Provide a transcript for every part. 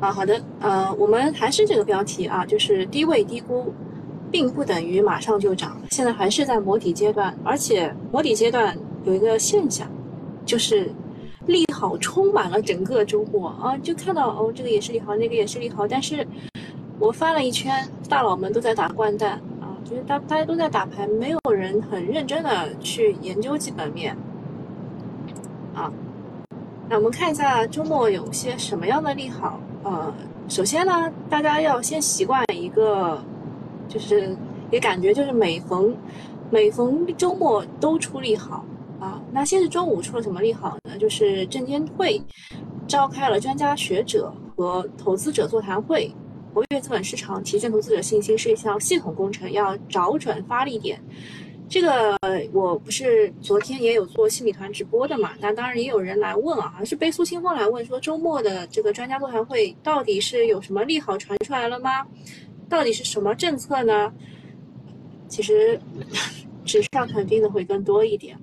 啊，好的，呃，我们还是这个标题啊，就是低位低估，并不等于马上就涨，现在还是在摸底阶段，而且摸底阶段有一个现象，就是利好充满了整个周末啊，就看到哦，这个也是利好，那个也是利好，但是我翻了一圈，大佬们都在打掼蛋啊，就是大大家都在打牌，没有人很认真的去研究基本面啊。那我们看一下周末有些什么样的利好。呃，首先呢，大家要先习惯一个，就是也感觉就是每逢每逢周末都出利好啊。那先是周五出了什么利好呢？就是证监会召开了专家学者和投资者座谈会，活跃资本市场、提振投资者信心是一项系统工程，要找准发力点。这个我不是昨天也有做心理团直播的嘛？那当然也有人来问啊，是悲苏清风来问说周末的这个专家座谈会到底是有什么利好传出来了吗？到底是什么政策呢？其实纸上谈兵的会更多一点。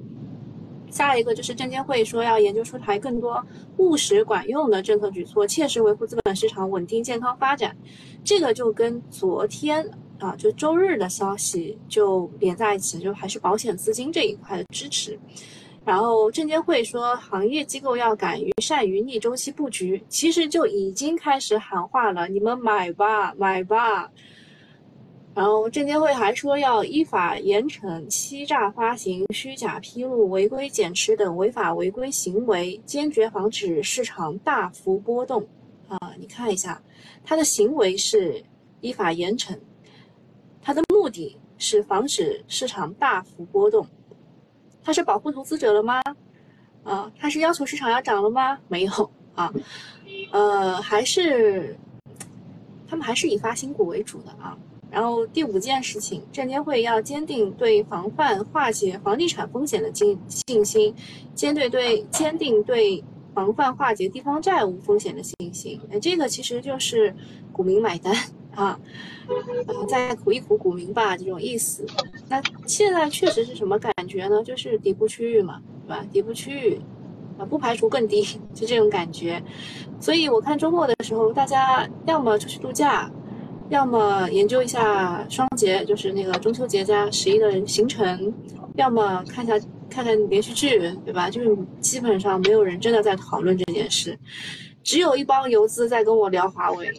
下一个就是证监会说要研究出台更多务实管用的政策举措，切实维护资本市场稳定健康发展。这个就跟昨天。啊，就周日的消息就连在一起，就还是保险资金这一块的支持。然后证监会说，行业机构要敢于善于逆周期布局，其实就已经开始喊话了，你们买吧，买吧。然后证监会还说要依法严惩欺诈发行、虚假披露、违规减持等违法违规行为，坚决防止市场大幅波动。啊，你看一下，他的行为是依法严惩。目的是防止市场大幅波动，它是保护投资者了吗？啊，它是要求市场要涨了吗？没有啊，呃，还是他们还是以发新股为主的啊。然后第五件事情，证监会要坚定对防范化解房地产风险的信信心，坚对对坚定对防范化解地方债务风险的信心。哎，这个其实就是股民买单。啊，嗯，再苦一苦股民吧，这种意思。那现在确实是什么感觉呢？就是底部区域嘛，对吧？底部区域，啊，不排除更低，就这种感觉。所以我看周末的时候，大家要么出去度假，要么研究一下双节，就是那个中秋节加十一的行程，要么看一下看看连续剧，对吧？就是基本上没有人真的在讨论这件事，只有一帮游资在跟我聊华为。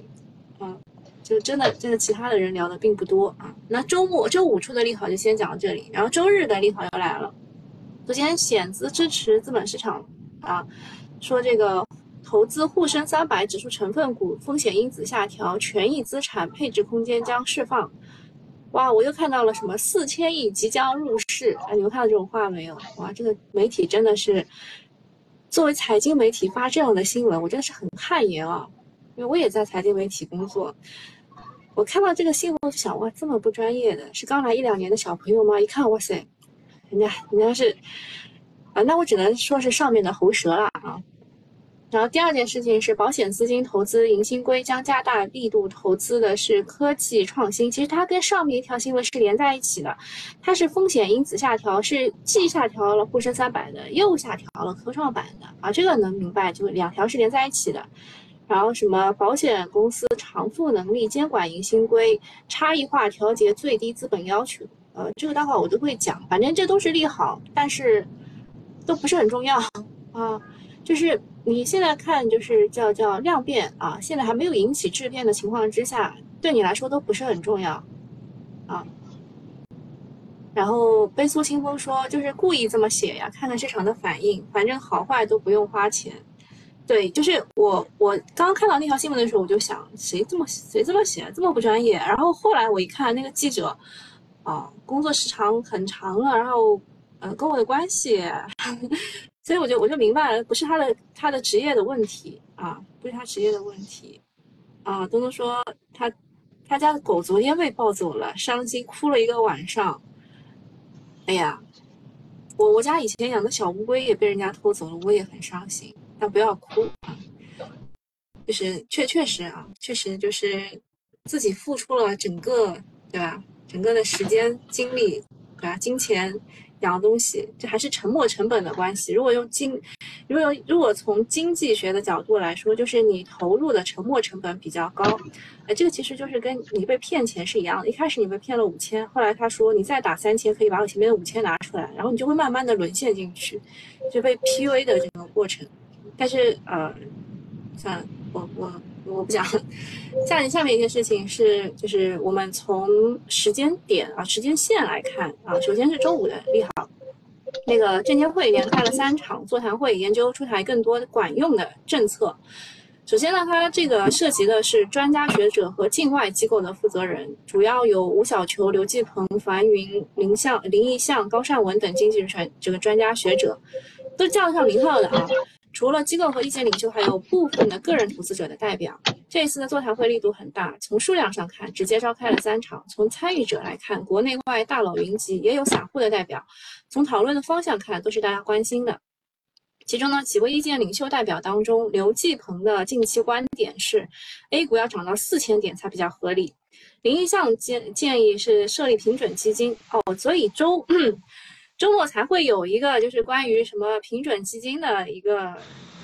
就真的，真的，其他的人聊的并不多啊。那周末、周五出的利好就先讲到这里，然后周日的利好又来了。首先，险资支持资本市场啊，说这个投资沪深三百指数成分股风险因子下调，权益资产配置空间将释放。哇，我又看到了什么四千亿即将入市啊？你们看到这种话没有？哇，这个媒体真的是作为财经媒体发这样的新闻，我真的是很汗颜啊，因为我也在财经媒体工作。我看到这个新闻，我就想哇，这么不专业的是刚来一两年的小朋友吗？一看，哇塞，人家人家是啊，那我只能说是上面的喉舌了啊。然后第二件事情是，保险资金投资迎新规将加大力度投资的是科技创新。其实它跟上面一条新闻是连在一起的，它是风险因子下调，是既下调了沪深三百的，又下调了科创板的啊，这个能明白，就两条是连在一起的。然后什么保险公司偿付能力监管迎新规，差异化调节最低资本要求，呃，这个待会儿我都会讲，反正这都是利好，但是都不是很重要啊。就是你现在看，就是叫叫量变啊，现在还没有引起质变的情况之下，对你来说都不是很重要啊。然后悲苏清风说，就是故意这么写呀，看看市场的反应，反正好坏都不用花钱。对，就是我，我刚刚看到那条新闻的时候，我就想，谁这么谁这么写，这么不专业。然后后来我一看，那个记者，啊，工作时长很长了，然后，呃，跟我的关系，所以我就我就明白了，不是他的他的职业的问题啊，不是他职业的问题，啊，东东说他他家的狗昨天被抱走了，伤心哭了一个晚上。哎呀，我我家以前养的小乌龟也被人家偷走了，我也很伤心。但不要哭啊，就是确确实啊，确实就是自己付出了整个，对吧？整个的时间、精力，对吧？金钱两个东西，这还是沉没成本的关系。如果用经，如果如果从经济学的角度来说，就是你投入的沉没成本比较高。哎，这个其实就是跟你被骗钱是一样的。一开始你被骗了五千，后来他说你再打三千，可以把我前面的五千拿出来，然后你就会慢慢的沦陷进去，就被 PUA 的这个过程。但是呃，算了，我我。我不讲。下下面一件事情是，就是我们从时间点啊、时间线来看啊，首先是周五的利好，那个证监会连开了三场座谈会，研究出台更多管用的政策。首先呢，它这个涉及的是专家学者和境外机构的负责人，主要有吴小球、刘继鹏、樊云、林向、林毅向、高善文等经济专这个专家学者，都叫上名号的啊。除了机构和意见领袖，还有部分的个人投资者的代表。这一次的座谈会力度很大，从数量上看，直接召开了三场；从参与者来看，国内外大佬云集，也有散户的代表。从讨论的方向看，都是大家关心的。其中呢，几位意见领袖代表当中，刘继鹏的近期观点是，A 股要涨到四千点才比较合理。林一向建建议是设立平准基金哦，所以周。周末才会有一个，就是关于什么平准基金的一个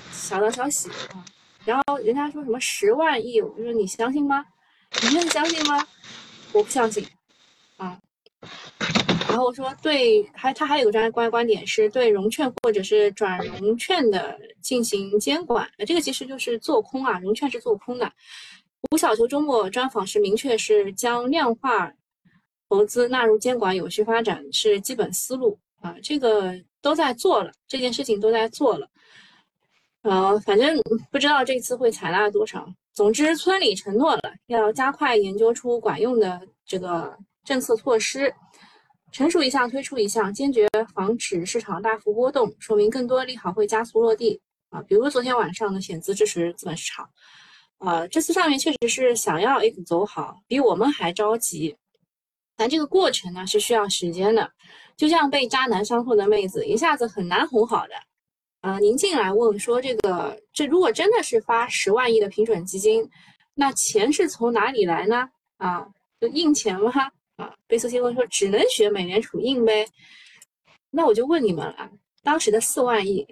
小道消息啊。然后人家说什么十万亿，我说你相信吗？你愿意相信吗？我不相信啊。然后我说对，还他还有个专业观点是对融券或者是转融券的进行监管，这个其实就是做空啊，融券是做空的。吴小球周末专访时明确是将量化投资纳入监管，有序发展是基本思路。啊，这个都在做了，这件事情都在做了，呃，反正不知道这次会采纳多少。总之，村里承诺了要加快研究出管用的这个政策措施，成熟一项推出一项，坚决防止市场大幅波动，说明更多利好会加速落地。啊，比如昨天晚上的险资支持资本市场，啊，这次上面确实是想要 A 股走好，比我们还着急，但这个过程呢是需要时间的。就像被渣男伤透的妹子，一下子很难哄好的。啊，您进来问说这个，这如果真的是发十万亿的平准基金，那钱是从哪里来呢？啊，就印钱吗？啊，贝斯新闻说只能学美联储印呗。那我就问你们了，当时的四万亿，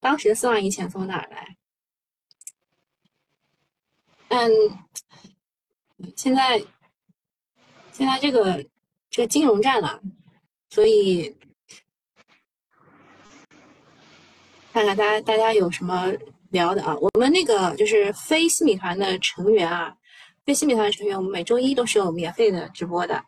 当时的四万亿钱从哪来？嗯，现在现在这个这个金融战了。所以，看看大家大家有什么聊的啊？我们那个就是非新米团的成员啊，非新米团的成员，我们每周一都是有免费的直播的。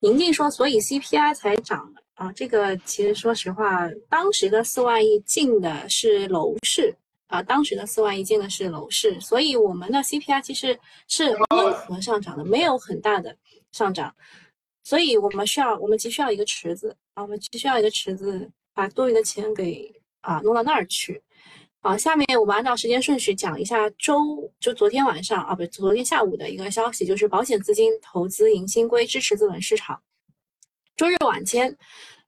宁静说，所以 CPI 才涨啊。这个其实说实话，当时的四万亿进的是楼市啊，当时的四万亿进的是楼市，所以我们的 CPI 其实是温和上涨的，没有很大的上涨。所以我们需要，我们急需要一个池子啊，我们急需要一个池子，把多余的钱给啊弄到那儿去。好，下面我们按照时间顺序讲一下周，就昨天晚上啊，不，昨天下午的一个消息，就是保险资金投资迎新规支持资本市场。周日晚间。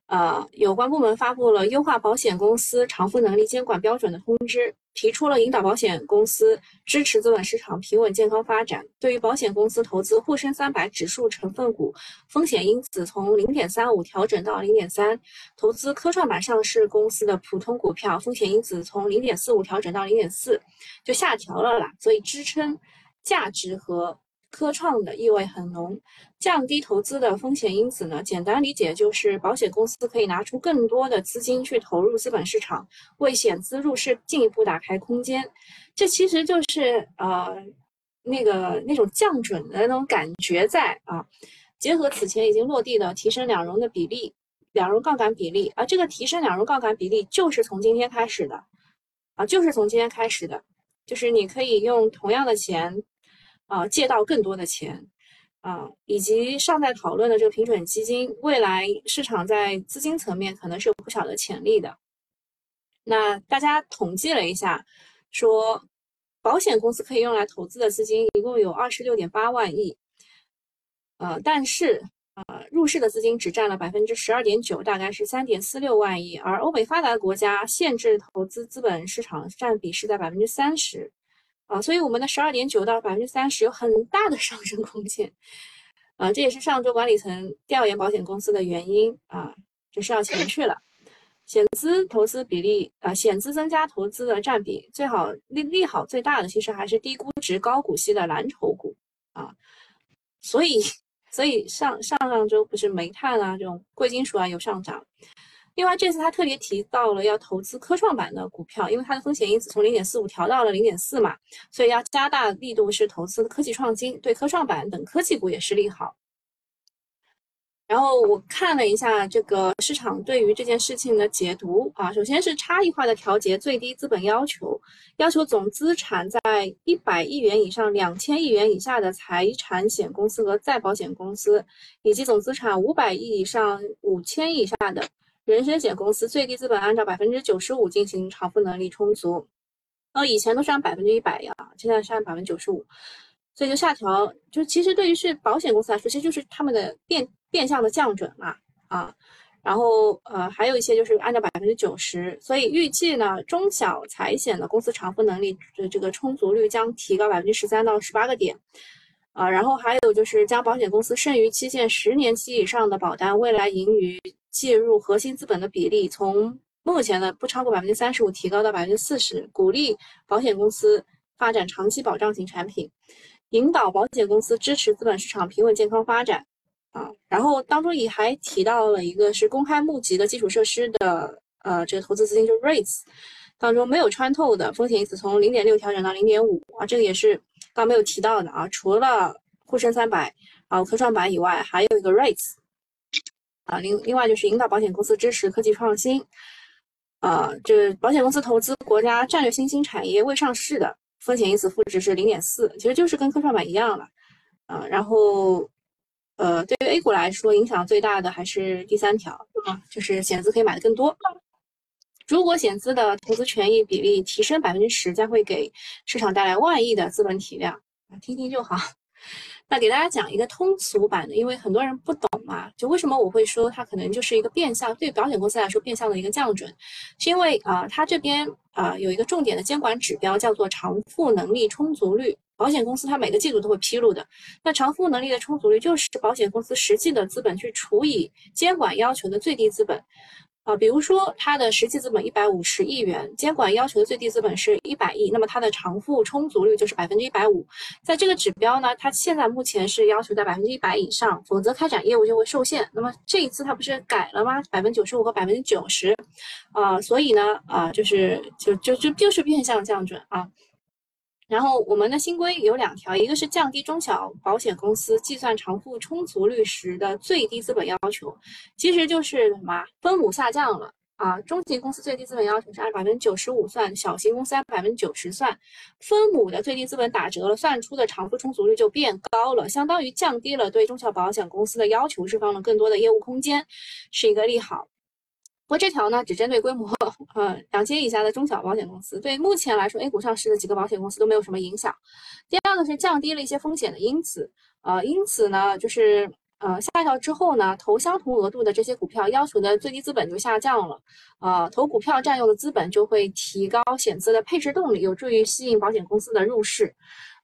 呃，有关部门发布了优化保险公司偿付能力监管标准的通知，提出了引导保险公司支持资本市场平稳健康发展。对于保险公司投资沪深三百指数成分股，风险因子从零点三五调整到零点三；投资科创板上市公司的普通股票，风险因子从零点四五调整到零点四，就下调了啦。所以支撑价值和。科创的意味很浓，降低投资的风险因子呢？简单理解就是保险公司可以拿出更多的资金去投入资本市场，为险资入市进一步打开空间。这其实就是呃那个那种降准的那种感觉在啊。结合此前已经落地的提升两融的比例，两融杠杆比例啊，这个提升两融杠杆比例就是从今天开始的啊，就是从今天开始的，就是你可以用同样的钱。啊，借到更多的钱，啊，以及尚在讨论的这个平准基金，未来市场在资金层面可能是有不小的潜力的。那大家统计了一下，说保险公司可以用来投资的资金一共有二十六点八万亿，呃，但是呃，入市的资金只占了百分之十二点九，大概是三点四六万亿，而欧美发达国家限制投资资本市场占比是在百分之三十。啊，所以我们的十二点九到百分之三十有很大的上升空间，啊，这也是上周管理层调研保险公司的原因啊。就是要钱去了。险资投资比例啊，险资增加投资的占比，最好利利好最大的其实还是低估值高股息的蓝筹股啊。所以，所以上上上周不是煤炭啊这种贵金属啊有上涨。另外，这次他特别提到了要投资科创板的股票，因为它的风险因子从零点四五调到了零点四嘛，所以要加大力度是投资科技创新，对科创板等科技股也是利好。然后我看了一下这个市场对于这件事情的解读啊，首先是差异化的调节最低资本要求，要求总资产在一百亿元以上两千亿元以下的财产险公司和再保险公司，以及总资产五百亿以上五千亿以下的人身险公司，最低资本按照百分之九十五进行偿付能力充足。哦，以前都是按百分之一百呀，现在是按百分之九十五。所以就下调，就其实对于是保险公司来说，其实就是他们的变变相的降准嘛，啊，然后呃还有一些就是按照百分之九十，所以预计呢中小财险的公司偿付能力的这个充足率将提高百分之十三到十八个点，啊，然后还有就是将保险公司剩余期限十年期以上的保单未来盈余介入核心资本的比例从目前的不超过百分之三十五提高到百分之四十，鼓励保险公司发展长期保障型产品。引导保险公司支持资本市场平稳健康发展，啊，然后当中也还提到了一个是公开募集的基础设施的，呃，这个投资资金就是 REITs 当中没有穿透的风险因子从零点六调整到零点五啊，这个也是刚没有提到的啊，除了沪深三百啊科创板以外，还有一个 REITs 啊，另另外就是引导保险公司支持科技创新，啊，这保险公司投资国家战略新兴产业未上市的。风险因子负值是零点四，其实就是跟科创板一样了，啊，然后，呃，对于 A 股来说，影响最大的还是第三条啊，就是险资可以买的更多。如果险资的投资权益比例提升百分之十，将会给市场带来万亿的资本体量，听听就好。那给大家讲一个通俗版的，因为很多人不懂嘛，就为什么我会说它可能就是一个变相对保险公司来说变相的一个降准，是因为啊，它这边啊有一个重点的监管指标叫做偿付能力充足率，保险公司它每个季度都会披露的。那偿付能力的充足率就是保险公司实际的资本去除以监管要求的最低资本。啊，比如说它的实际资本一百五十亿元，监管要求的最低资本是一百亿，那么它的偿付充足率就是百分之一百五。在这个指标呢，它现在目前是要求在百分之一百以上，否则开展业务就会受限。那么这一次它不是改了吗？百分之九十五和百分之九十，啊，所以呢，啊，就是就就就就是变相降准啊。然后我们的新规有两条，一个是降低中小保险公司计算偿付充足率时的最低资本要求，其实就是什么分母下降了啊。中型公司最低资本要求是按百分之九十五算，小型公司按百分之九十算，分母的最低资本打折了，算出的偿付充足率就变高了，相当于降低了对中小保险公司的要求，释放了更多的业务空间，是一个利好。不过这条呢，只针对规模呃两千以下的中小保险公司，对目前来说，A 股上市的几个保险公司都没有什么影响。第二个是降低了一些风险的因子，呃，因此呢，就是呃下调之后呢，投相同额度的这些股票要求的最低资本就下降了，呃，投股票占用的资本就会提高险资的配置动力，有助于吸引保险公司的入市。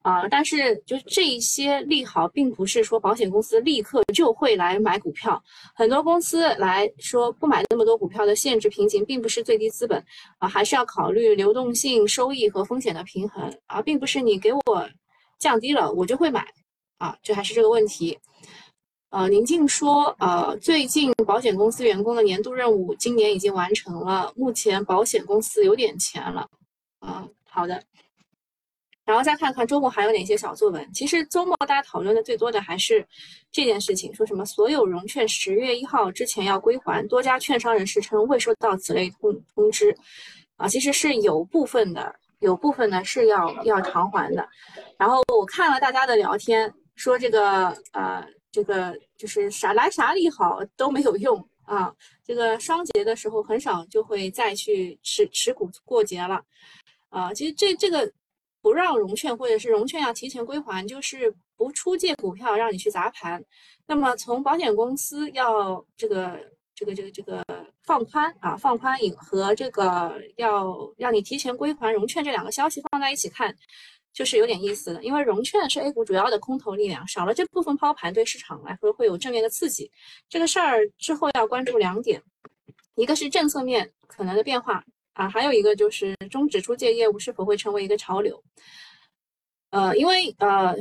啊，但是就这一些利好，并不是说保险公司立刻就会来买股票。很多公司来说不买那么多股票的限制瓶颈，并不是最低资本啊，还是要考虑流动性、收益和风险的平衡啊，并不是你给我降低了我就会买啊，这还是这个问题。呃，宁静说，呃，最近保险公司员工的年度任务今年已经完成了，目前保险公司有点钱了。啊，好的。然后再看看周末还有哪些小作文。其实周末大家讨论的最多的还是这件事情，说什么所有融券十月一号之前要归还，多家券商人士称未收到此类通通知。啊，其实是有部分的，有部分呢是要要偿还的。然后我看了大家的聊天，说这个呃这个就是啥来啥利好都没有用啊。这个双节的时候很少就会再去持持股过节了。啊，其实这这个。不让融券，或者是融券要提前归还，就是不出借股票让你去砸盘。那么从保险公司要这个这个这个这个放宽啊，放宽引和这个要让你提前归还融券这两个消息放在一起看，就是有点意思的。因为融券是 A 股主要的空头力量，少了这部分抛盘，对市场来说会有正面的刺激。这个事儿之后要关注两点一个是政策面可能的变化啊，还有一个就是终止出借业务是否会成为一个潮流。呃，因为呃。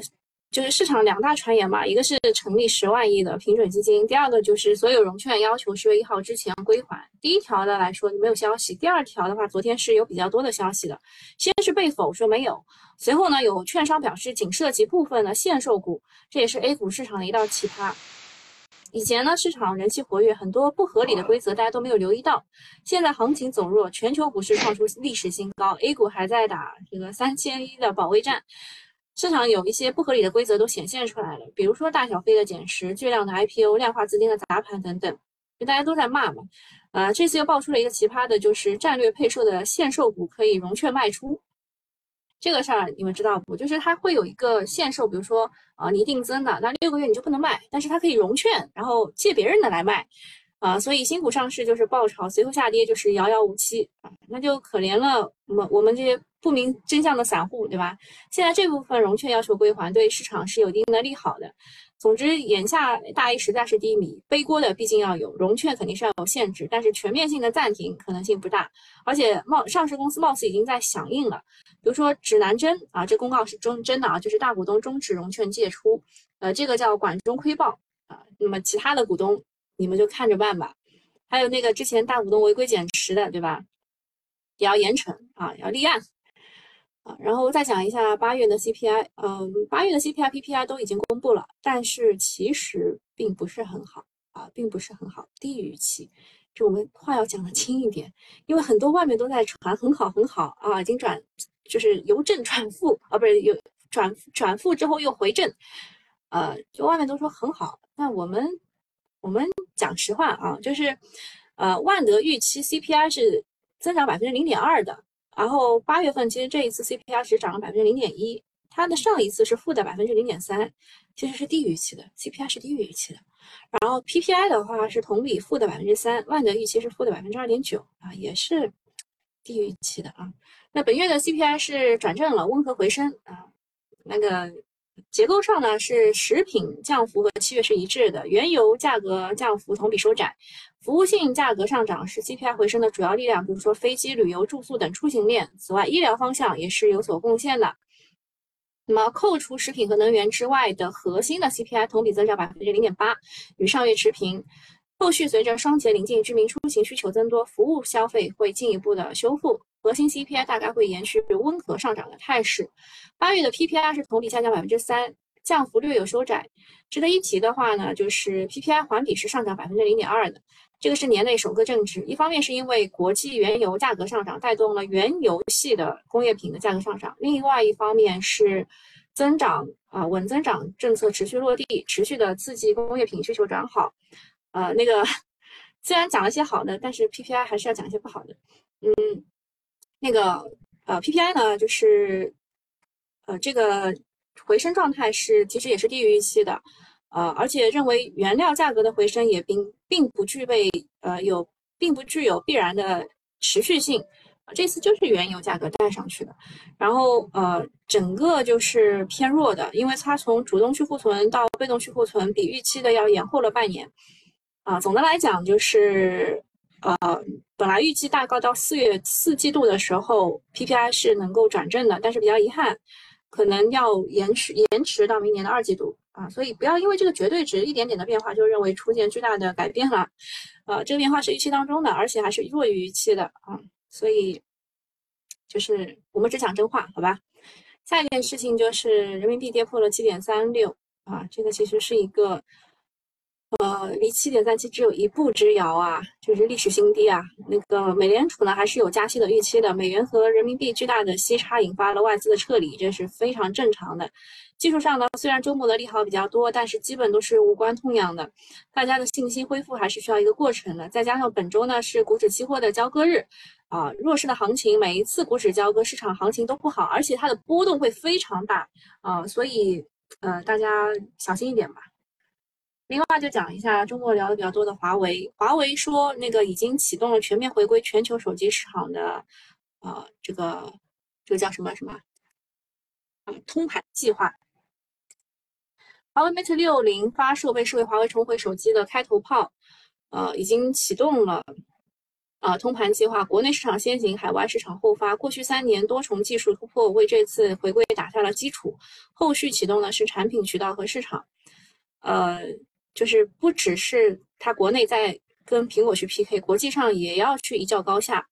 就是市场两大传言嘛，一个是成立十万亿的平准基金，第二个就是所有融券要求十月一号之前归还。第一条的来说没有消息，第二条的话，昨天是有比较多的消息的。先是被否说没有，随后呢有券商表示仅涉及部分的限售股，这也是 A 股市场的一道奇葩。以前呢市场人气活跃，很多不合理的规则大家都没有留意到，现在行情走弱，全球股市创出历史新高，A 股还在打这个三千一的保卫战。市场有一些不合理的规则都显现出来了，比如说大小非的减持、巨量的 IPO、量化资金的砸盘等等，就大家都在骂嘛。呃，这次又爆出了一个奇葩的，就是战略配售的限售股可以融券卖出，这个事儿你们知道不？就是它会有一个限售，比如说啊，你定增的，那六个月你就不能卖，但是它可以融券，然后借别人的来卖。啊，所以新股上市就是爆炒，随后下跌就是遥遥无期啊，那就可怜了我们我们这些不明真相的散户，对吧？现在这部分融券要求归还，对市场是有一定的利好的。总之，眼下大 A 实在是低迷，背锅的毕竟要有，融券肯定是要有限制，但是全面性的暂停可能性不大。而且貌上市公司貌似已经在响应了，比如说指南针啊，这公告是真真的啊，就是大股东终止融券借出，呃，这个叫管中窥豹啊，那么其他的股东。你们就看着办吧，还有那个之前大股东违规减持的，对吧？也要严惩啊，要立案啊。然后再讲一下八月的 CPI，嗯，八月的 CPI、PPI 都已经公布了，但是其实并不是很好啊，并不是很好，低于预期。就我们话要讲的轻一点，因为很多外面都在传很好很好啊，已经转就是由正转负啊，不是有转转负之后又回正，呃，就外面都说很好，那我们。我们讲实话啊，就是，呃，万德预期 CPI 是增长百分之零点二的，然后八月份其实这一次 CPI 只涨了百分之零点一，它的上一次是负的百分之零点三，其实是低于预期的，CPI 是低于预期的。然后 PPI 的话是同比负的百分之三，万德预期是负的百分之二点九啊，也是低于预期的啊。那本月的 CPI 是转正了，温和回升啊，那个。结构上呢，是食品降幅和七月是一致的，原油价格降幅同比收窄，服务性价格上涨是 CPI 回升的主要力量，比如说飞机、旅游、住宿等出行链。此外，医疗方向也是有所贡献的。那么，扣除食品和能源之外的核心的 CPI 同比增长百分之零点八，与上月持平。后续随着双节临近，居民出行需求增多，服务消费会进一步的修复。核心 CPI 大概会延续温和上涨的态势。八月的 PPI 是同比下降百分之三，降幅略有收窄。值得一提的话呢，就是 PPI 环比是上涨百分之零点二的，这个是年内首个正值。一方面是因为国际原油价格上涨带动了原油系的工业品的价格上涨，另外一方面是增长啊稳增长政策持续落地，持续的刺激工业品需求转好。呃，那个虽然讲了些好的，但是 PPI 还是要讲一些不好的。嗯。那个呃，PPI 呢，就是呃，这个回升状态是其实也是低于预期的，呃，而且认为原料价格的回升也并并不具备呃有并不具有必然的持续性，这次就是原油价格带上去的，然后呃，整个就是偏弱的，因为它从主动去库存到被动去库存，比预期的要延后了半年，啊，总的来讲就是。呃，本来预计大概到四月四季度的时候，PPI 是能够转正的，但是比较遗憾，可能要延迟延迟到明年的二季度啊。所以不要因为这个绝对值一点点的变化就认为出现巨大的改变了，呃，这个变化是预期当中的，而且还是弱于预期的啊。所以就是我们只讲真话，好吧？下一件事情就是人民币跌破了七点三六啊，这个其实是一个。呃，离七点三七只有一步之遥啊，就是历史新低啊。那个美联储呢，还是有加息的预期的。美元和人民币巨大的息差引发了外资的撤离，这是非常正常的。技术上呢，虽然周末的利好比较多，但是基本都是无关痛痒的。大家的信心恢复还是需要一个过程的。再加上本周呢是股指期货的交割日啊，弱势的行情，每一次股指交割市场行情都不好，而且它的波动会非常大啊，所以呃，大家小心一点吧。另外就讲一下中国聊的比较多的华为，华为说那个已经启动了全面回归全球手机市场的，呃，这个这个叫什么什么啊通盘计划。华为 Mate 六零发售被视为华为重回手机的开头炮，呃，已经启动了啊，通盘计划，国内市场先行，海外市场后发。过去三年多重技术突破为这次回归打下了基础，后续启动的是产品渠道和市场。呃，就是不只是它国内在跟苹果去 PK，国际上也要去一较高下。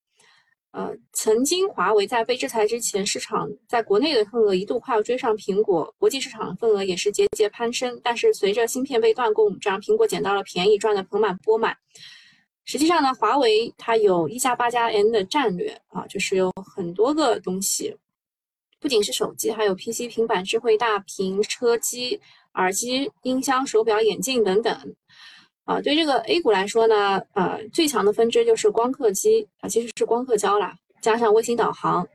呃，曾经华为在被制裁之前，市场在国内的份额一度快要追上苹果，国际市场份额也是节节攀升。但是随着芯片被断供，这样苹果捡到了便宜，赚得盆满钵满。实际上呢，华为它有一加八加 N 的战略啊，就是有很多个东西，不仅是手机，还有 PC、平板、智慧大屏、车机、耳机、音箱、手表、眼镜等等。啊，对这个 A 股来说呢，呃，最强的分支就是光刻机啊，其实是光刻胶啦，加上卫星导航，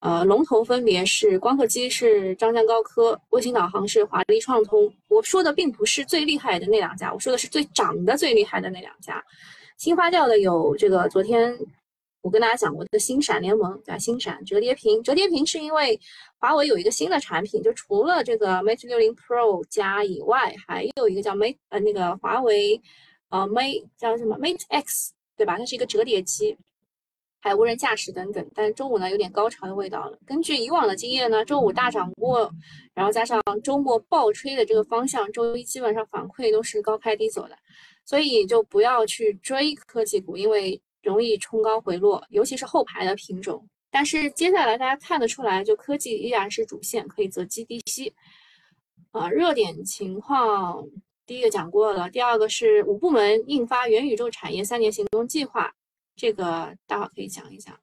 呃，龙头分别是光刻机是张江高科，卫星导航是华丽创通。我说的并不是最厉害的那两家，我说的是最涨的最厉害的那两家。新发酵的有这个，昨天我跟大家讲过的星闪联盟，对吧星闪折叠屏，折叠屏是因为华为有一个新的产品，就除了这个 Mate 60 Pro 加以外，还有一个叫 Mate 呃那个华为呃 Mate 叫什么 Mate X 对吧？它是一个折叠机，还有无人驾驶等等。但是周五呢有点高潮的味道了。根据以往的经验呢，周五大涨过，然后加上周末暴吹的这个方向，周一基本上反馈都是高开低走的。所以就不要去追科技股，因为容易冲高回落，尤其是后排的品种。但是接下来大家看得出来，就科技依然是主线，可以择机低吸。啊，热点情况，第一个讲过了，第二个是五部门印发元宇宙产业三年行动计划，这个待会可以讲一讲。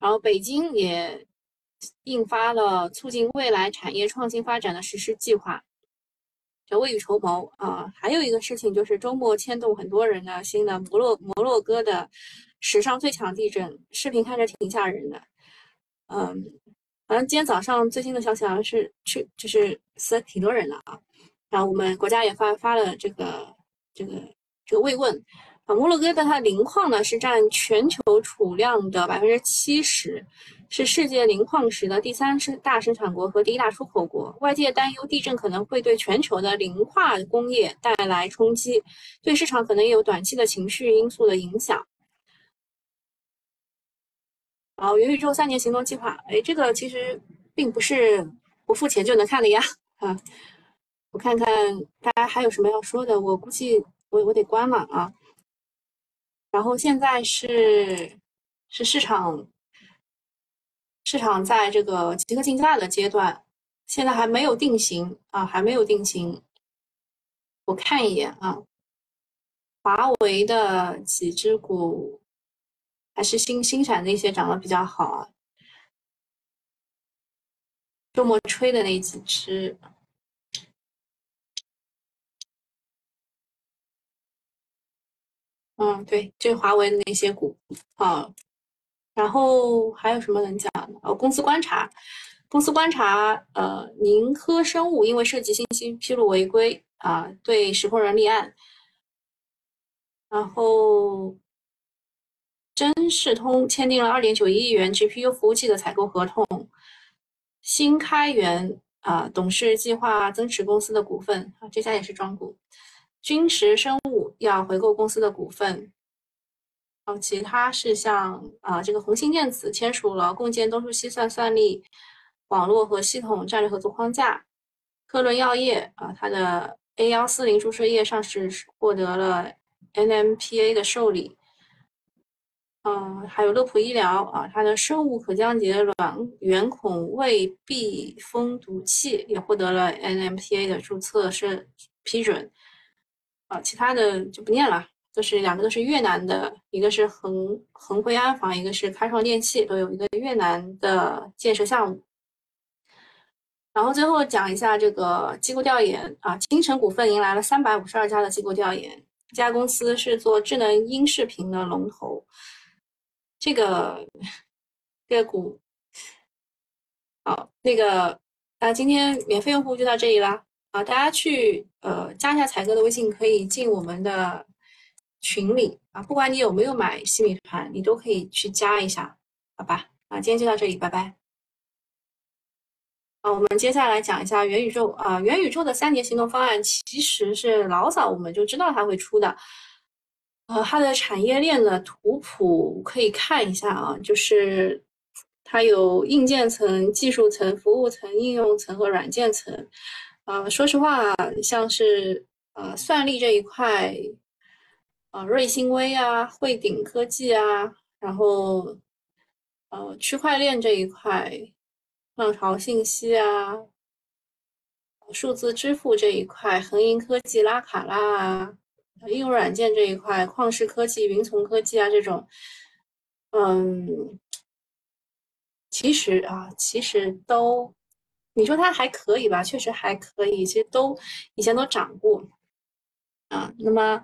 然后北京也印发了促进未来产业创新发展的实施计划。叫未雨绸缪啊！还有一个事情就是周末牵动很多人的心的摩洛摩洛哥的史上最强地震，视频看着挺吓人的。嗯，反正今天早上最新的消息好像是去就是死了挺多人的啊。然后我们国家也发发了这个这个这个慰问啊。摩洛哥的它磷矿呢是占全球储量的百分之七十。是世界磷矿石的第三生大生产国和第一大出口国。外界担忧地震可能会对全球的磷化工业带来冲击，对市场可能也有短期的情绪因素的影响。好，元宇宙三年行动计划，哎，这个其实并不是不付钱就能看的呀。啊，我看看大家还有什么要说的，我估计我我得关了啊。然后现在是是市场。市场在这个集合竞价的阶段，现在还没有定型啊，还没有定型。我看一眼啊，华为的几只股还是新新产那些涨得比较好啊。周末吹的那几只，嗯，对，就华为的那些股啊。然后还有什么能讲的？哦，公司观察，公司观察，呃，宁科生物因为涉及信息披露违规啊，对石破人立案。然后，真视通签订了二点九一亿元 GPU 服务器的采购合同。新开源啊，董事计划增持公司的股份啊，这家也是庄股。君实生物要回购公司的股份。其他是像啊，这个红星电子签署了共建东数西算算力网络和系统战略合作框架。科伦药业啊，它的 A 幺四零注射液上市获得了 NMPA 的受理。嗯，还有乐普医疗啊，它的生物可降解卵圆孔胃壁封堵器也获得了 NMPA 的注册是批准。啊，其他的就不念了。都是两个都是越南的，一个是恒恒辉安防，一个是开创电器，都有一个越南的建设项目。然后最后讲一下这个机构调研啊，金城股份迎来了三百五十二家的机构调研，这家公司是做智能音视频的龙头。这个这个股好，那个啊，今天免费用户就到这里啦啊，大家去呃加一下彩哥的微信，可以进我们的。群里啊，不管你有没有买新米团，你都可以去加一下，好吧？啊，今天就到这里，拜拜。啊，我们接下来讲一下元宇宙啊，元宇宙的三年行动方案其实是老早我们就知道它会出的，呃，它的产业链的图谱可以看一下啊，就是它有硬件层、技术层、服务层、应用层和软件层。呃，说实话，像是呃算力这一块，呃瑞星微啊、汇顶科技啊，然后呃区块链这一块，浪潮信息啊，数字支付这一块，恒盈科技、拉卡拉啊。应用软件这一块，旷视科技、云从科技啊，这种，嗯，其实啊，其实都，你说它还可以吧？确实还可以，其实都以前都涨过啊。那么，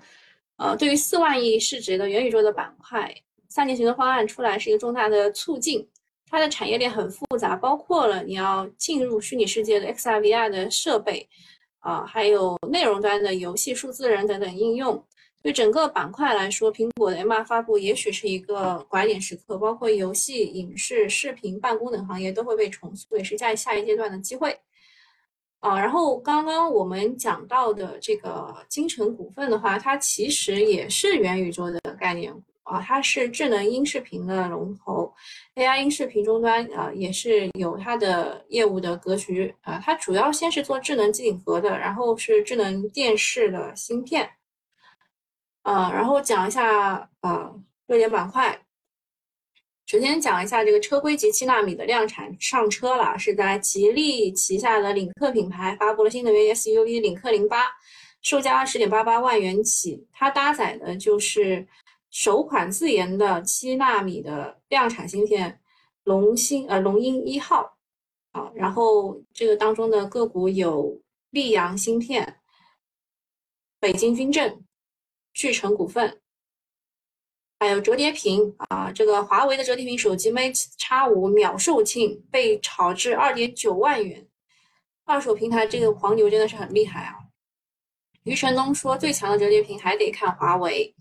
呃，对于四万亿市值的元宇宙的板块，三年前的方案出来是一个重大的促进。它的产业链很复杂，包括了你要进入虚拟世界的 XR、VR 的设备。啊，还有内容端的游戏、数字人等等应用，对整个板块来说，苹果的 M2 发布也许是一个拐点时刻，包括游戏、影视、视频、办公等行业都会被重塑，也是在下一阶段的机会。啊，然后刚刚我们讲到的这个金城股份的话，它其实也是元宇宙的概念。啊，它是智能音视频的龙头，AI 音视频终端啊，也是有它的业务的格局啊。它主要先是做智能机顶盒的，然后是智能电视的芯片，啊，然后讲一下啊热点板块。首先讲一下这个车规级七纳米的量产上车了，是在吉利旗下的领克品牌发布了新能源 SUV 领克零八，售价二十点八八万元起，它搭载的就是。首款自研的七纳米的量产芯片，龙芯呃龙鹰一号，啊，然后这个当中的个股有溧阳芯片、北京军政、聚成股份，还有折叠屏啊，这个华为的折叠屏手机 Mate X5 秒售罄被炒至二点九万元，二手平台这个黄牛真的是很厉害啊！余承东说，最强的折叠屏还得看华为。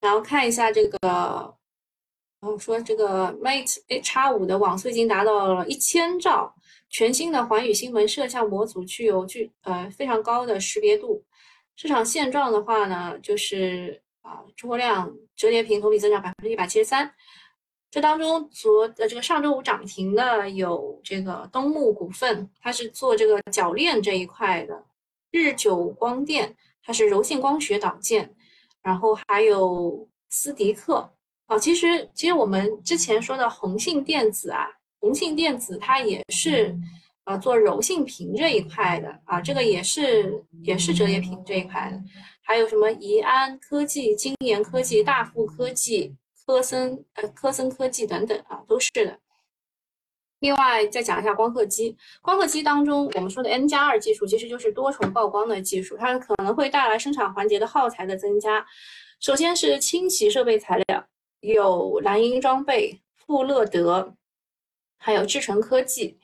然后看一下这个，然后说这个 Mate X5 的网速已经达到了一千兆，全新的环宇星门摄像模组具有具呃非常高的识别度。市场现状的话呢，就是啊出货量折叠屏同比增长百分之一百七十三。这当中昨呃这个上周五涨停的有这个东木股份，它是做这个铰链这一块的；日久光电，它是柔性光学导件。然后还有斯迪克啊，其实其实我们之前说的宏信电子啊，宏信电子它也是啊做柔性屏这一块的啊，这个也是也是折叠屏这一块的，还有什么宜安科技、金研科技、大富科技、科森呃科森科技等等啊，都是的。另外再讲一下光刻机，光刻机当中我们说的 N 加二技术其实就是多重曝光的技术，它可能会带来生产环节的耗材的增加。首先是清洗设备材料，有蓝鹰装备、富乐德，还有智诚科技。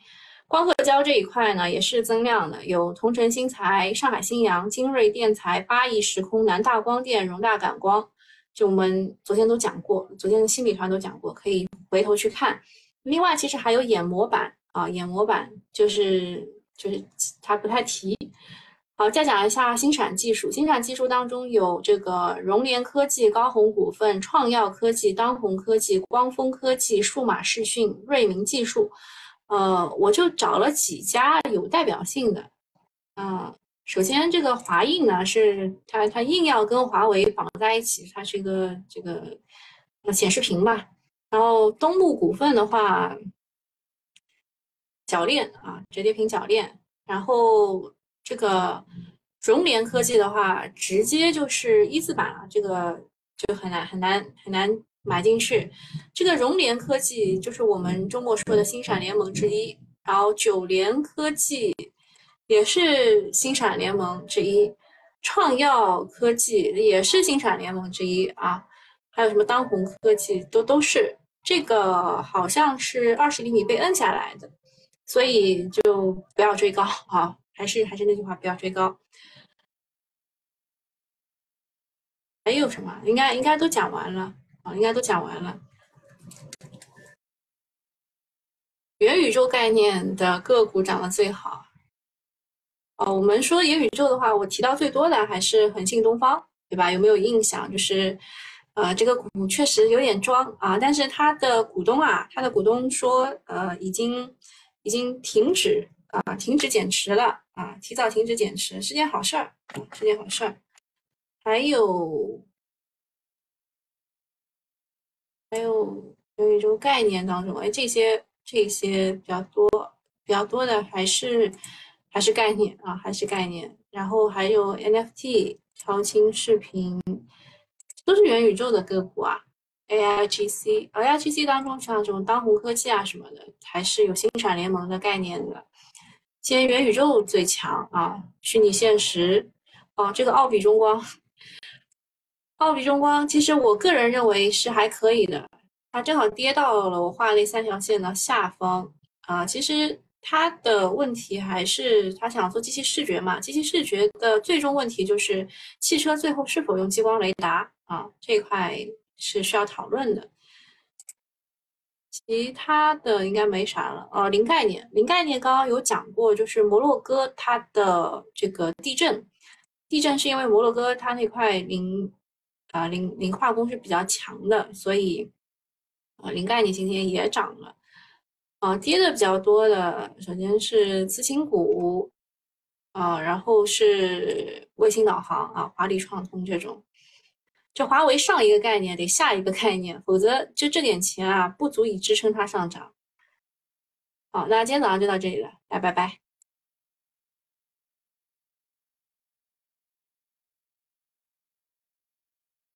光刻胶这一块呢也是增量的，有同城新材、上海新阳、精锐电材、八亿时空、南大光电、荣大感光。就我们昨天都讲过，昨天的新米团都讲过，可以回头去看。另外，其实还有眼模板啊，眼模板就是就是它不太提。好，再讲一下新产技术，新产技术当中有这个融联科技、高鸿股份、创耀科技、当红科技、光峰科技、数码视讯、瑞明技术。呃，我就找了几家有代表性的。啊，首先这个华映呢，是它它硬要跟华为绑在一起，它是一个这个显示屏吧。然后东木股份的话，铰链啊，折叠屏铰链。然后这个荣联科技的话，直接就是一字板啊，这个就很难很难很难买进去。这个融联科技就是我们周末说的新闪联盟之一。然后九联科技也是新闪联盟之一，创耀科技也是新闪联盟之一啊。还有什么当红科技都都是。这个好像是二十厘米被摁下来的，所以就不要追高啊！还是还是那句话，不要追高。还有什么？应该应该都讲完了啊，应该都讲完了。元宇宙概念的个股涨得最好。哦，我们说元宇宙的话，我提到最多的还是恒信东方。对吧？有没有印象？就是呃，这个股确实有点装啊，但是它的股东啊，它的股东说呃，已经已经停止啊，停止减持了啊，提早停止减持是件好事儿，是件好事儿。还有还有元宇宙概念当中，哎，这些这些比较多，比较多的还是还是概念啊，还是概念。然后还有 NFT、超清视频，都是元宇宙的个股啊。AIGC，AIGC 当中像这种当红科技啊什么的，还是有星闪联盟的概念的。今天元宇宙最强啊，虚拟现实啊，这个奥比中光。奥比中光，其实我个人认为是还可以的，它正好跌到了我画那三条线的下方啊。其实它的问题还是它想做机器视觉嘛，机器视觉的最终问题就是汽车最后是否用激光雷达啊，这块是需要讨论的。其他的应该没啥了呃，零概念，零概念刚刚有讲过，就是摩洛哥它的这个地震，地震是因为摩洛哥它那块零。啊，磷磷化工是比较强的，所以啊，磷概念今天也涨了。啊，跌的比较多的，首先是次新股，啊，然后是卫星导航啊，华丽创通这种。就华为上一个概念得下一个概念，否则就这点钱啊，不足以支撑它上涨。好，那今天早上就到这里了，来，拜拜。